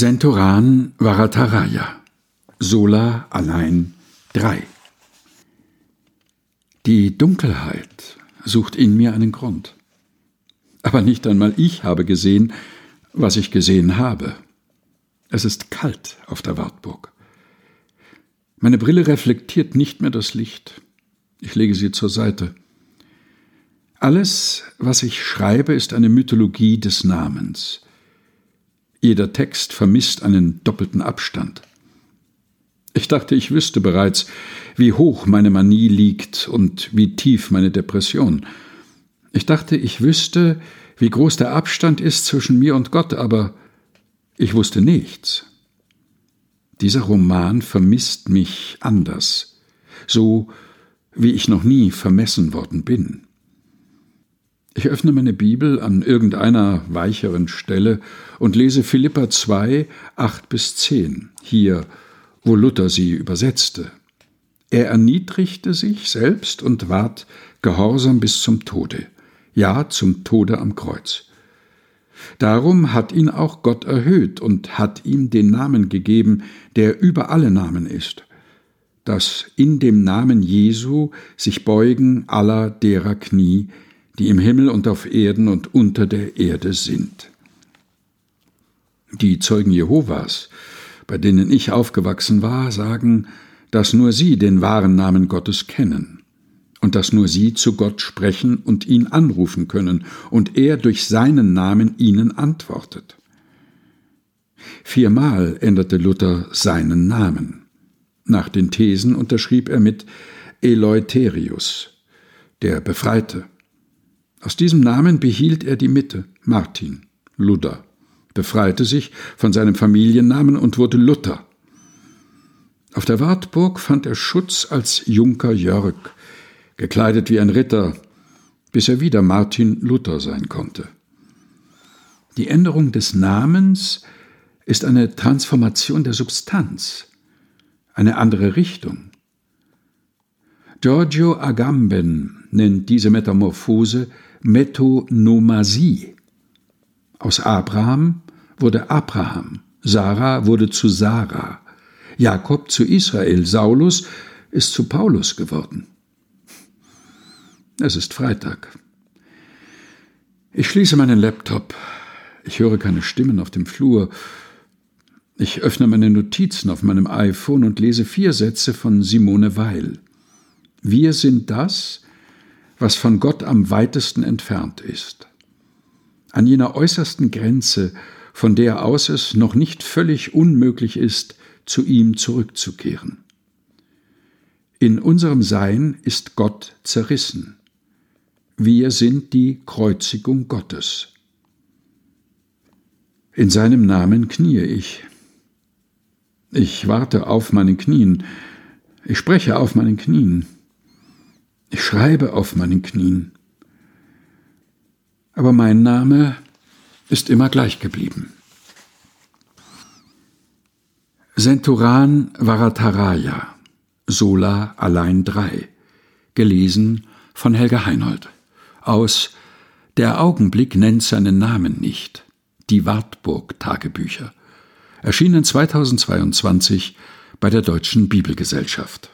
Sentoran Varataraya Sola allein 3 Die Dunkelheit sucht in mir einen Grund. Aber nicht einmal ich habe gesehen, was ich gesehen habe. Es ist kalt auf der Wartburg. Meine Brille reflektiert nicht mehr das Licht. Ich lege sie zur Seite. Alles, was ich schreibe, ist eine Mythologie des Namens. Jeder Text vermisst einen doppelten Abstand. Ich dachte, ich wüsste bereits, wie hoch meine Manie liegt und wie tief meine Depression. Ich dachte, ich wüsste, wie groß der Abstand ist zwischen mir und Gott, aber ich wusste nichts. Dieser Roman vermisst mich anders, so wie ich noch nie vermessen worden bin. Ich öffne meine Bibel an irgendeiner weicheren Stelle und lese Philippa 2, 8 bis 10, hier, wo Luther sie übersetzte. Er erniedrigte sich selbst und ward gehorsam bis zum Tode, ja zum Tode am Kreuz. Darum hat ihn auch Gott erhöht und hat ihm den Namen gegeben, der über alle Namen ist, dass in dem Namen Jesu sich beugen aller derer Knie, die im Himmel und auf Erden und unter der Erde sind. Die Zeugen Jehovas, bei denen ich aufgewachsen war, sagen, dass nur sie den wahren Namen Gottes kennen und dass nur sie zu Gott sprechen und ihn anrufen können und er durch seinen Namen ihnen antwortet. Viermal änderte Luther seinen Namen. Nach den Thesen unterschrieb er mit Eleutherius, der Befreite. Aus diesem Namen behielt er die Mitte, Martin, Luther, befreite sich von seinem Familiennamen und wurde Luther. Auf der Wartburg fand er Schutz als Junker Jörg, gekleidet wie ein Ritter, bis er wieder Martin Luther sein konnte. Die Änderung des Namens ist eine Transformation der Substanz, eine andere Richtung. Giorgio Agamben nennt diese Metamorphose Metonomasie. Aus Abraham wurde Abraham, Sarah wurde zu Sarah, Jakob zu Israel, Saulus ist zu Paulus geworden. Es ist Freitag. Ich schließe meinen Laptop. Ich höre keine Stimmen auf dem Flur. Ich öffne meine Notizen auf meinem iPhone und lese vier Sätze von Simone Weil. Wir sind das, was von Gott am weitesten entfernt ist. An jener äußersten Grenze, von der aus es noch nicht völlig unmöglich ist, zu ihm zurückzukehren. In unserem Sein ist Gott zerrissen. Wir sind die Kreuzigung Gottes. In seinem Namen kniee ich. Ich warte auf meinen Knien. Ich spreche auf meinen Knien. Ich schreibe auf meinen Knien. Aber mein Name ist immer gleich geblieben. Senturan Varataraya, Sola allein drei, gelesen von Helga Heinold. Aus Der Augenblick nennt seinen Namen nicht. Die Wartburg Tagebücher. Erschienen 2022 bei der Deutschen Bibelgesellschaft.